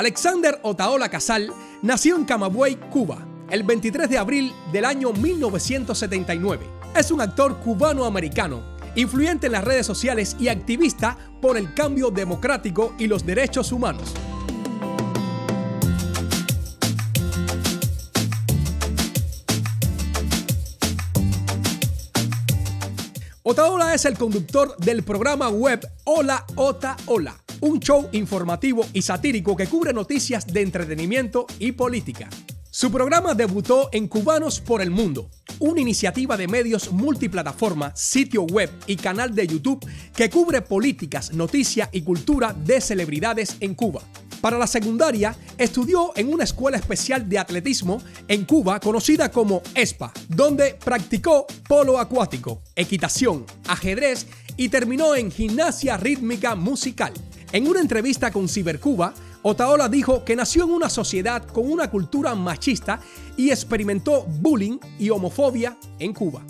Alexander Otaola Casal nació en Camagüey, Cuba, el 23 de abril del año 1979. Es un actor cubano-americano, influyente en las redes sociales y activista por el cambio democrático y los derechos humanos. Otaola es el conductor del programa web Hola Ota Hola, un show informativo y satírico que cubre noticias de entretenimiento y política. Su programa debutó en Cubanos por el Mundo, una iniciativa de medios multiplataforma, sitio web y canal de YouTube que cubre políticas, noticias y cultura de celebridades en Cuba. Para la secundaria, estudió en una escuela especial de atletismo en Cuba conocida como ESPA, donde practicó polo acuático, equitación, ajedrez y terminó en gimnasia rítmica musical. En una entrevista con Cibercuba, Otaola dijo que nació en una sociedad con una cultura machista y experimentó bullying y homofobia en Cuba.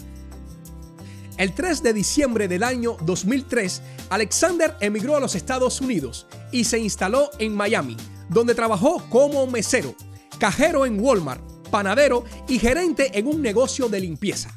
El 3 de diciembre del año 2003, Alexander emigró a los Estados Unidos y se instaló en Miami, donde trabajó como mesero, cajero en Walmart, panadero y gerente en un negocio de limpieza.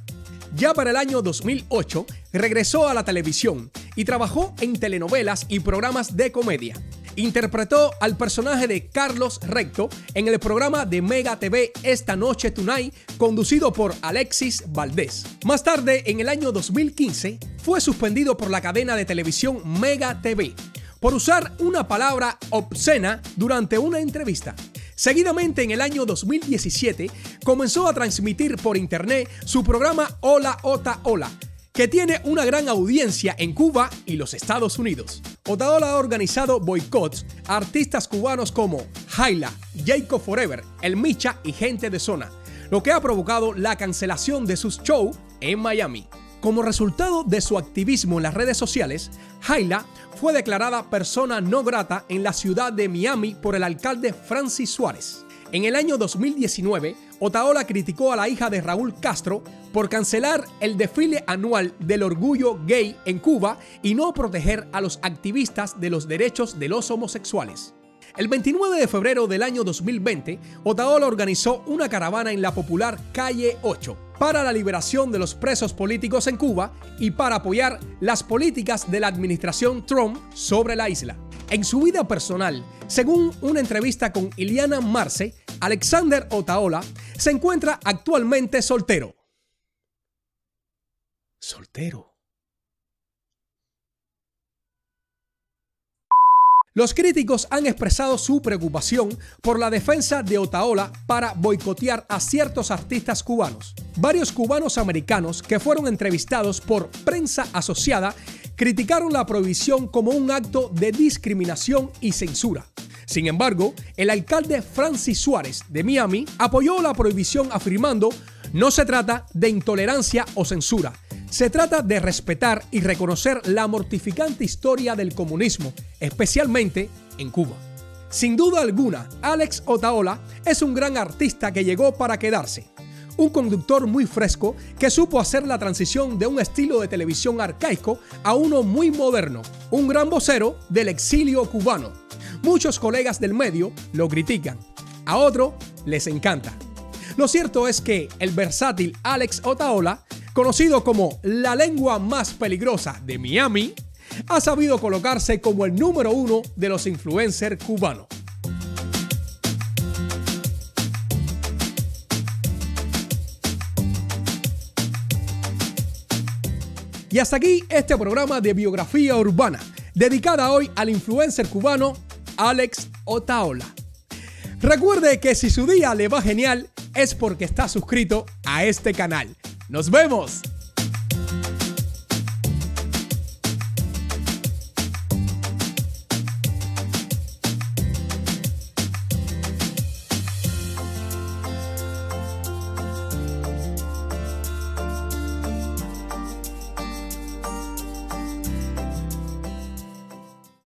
Ya para el año 2008 regresó a la televisión y trabajó en telenovelas y programas de comedia. Interpretó al personaje de Carlos Recto en el programa de Mega TV Esta Noche Tonight, conducido por Alexis Valdés. Más tarde, en el año 2015, fue suspendido por la cadena de televisión Mega TV por usar una palabra obscena durante una entrevista. Seguidamente, en el año 2017, comenzó a transmitir por internet su programa Hola Ota Hola, que tiene una gran audiencia en Cuba y los Estados Unidos. Otaola ha organizado boicots a artistas cubanos como Jaila, Jacob Forever, El Micha y Gente de Zona, lo que ha provocado la cancelación de sus shows en Miami. Como resultado de su activismo en las redes sociales, Jaila fue declarada persona no grata en la ciudad de Miami por el alcalde Francis Suárez. En el año 2019, Otaola criticó a la hija de Raúl Castro por cancelar el desfile anual del orgullo gay en Cuba y no proteger a los activistas de los derechos de los homosexuales. El 29 de febrero del año 2020, Otaola organizó una caravana en la popular Calle 8 para la liberación de los presos políticos en Cuba y para apoyar las políticas de la administración Trump sobre la isla. En su vida personal, según una entrevista con Iliana Marce, Alexander Otaola se encuentra actualmente soltero. Soltero. Los críticos han expresado su preocupación por la defensa de Otaola para boicotear a ciertos artistas cubanos. Varios cubanos americanos que fueron entrevistados por prensa asociada criticaron la prohibición como un acto de discriminación y censura. Sin embargo, el alcalde Francis Suárez de Miami apoyó la prohibición afirmando no se trata de intolerancia o censura, se trata de respetar y reconocer la mortificante historia del comunismo, especialmente en Cuba. Sin duda alguna, Alex Otaola es un gran artista que llegó para quedarse. Un conductor muy fresco que supo hacer la transición de un estilo de televisión arcaico a uno muy moderno. Un gran vocero del exilio cubano. Muchos colegas del medio lo critican. A otro les encanta. Lo cierto es que el versátil Alex Otaola conocido como la lengua más peligrosa de Miami, ha sabido colocarse como el número uno de los influencers cubanos. Y hasta aquí este programa de biografía urbana, dedicada hoy al influencer cubano Alex Otaola. Recuerde que si su día le va genial es porque está suscrito a este canal. ¡Nos vemos!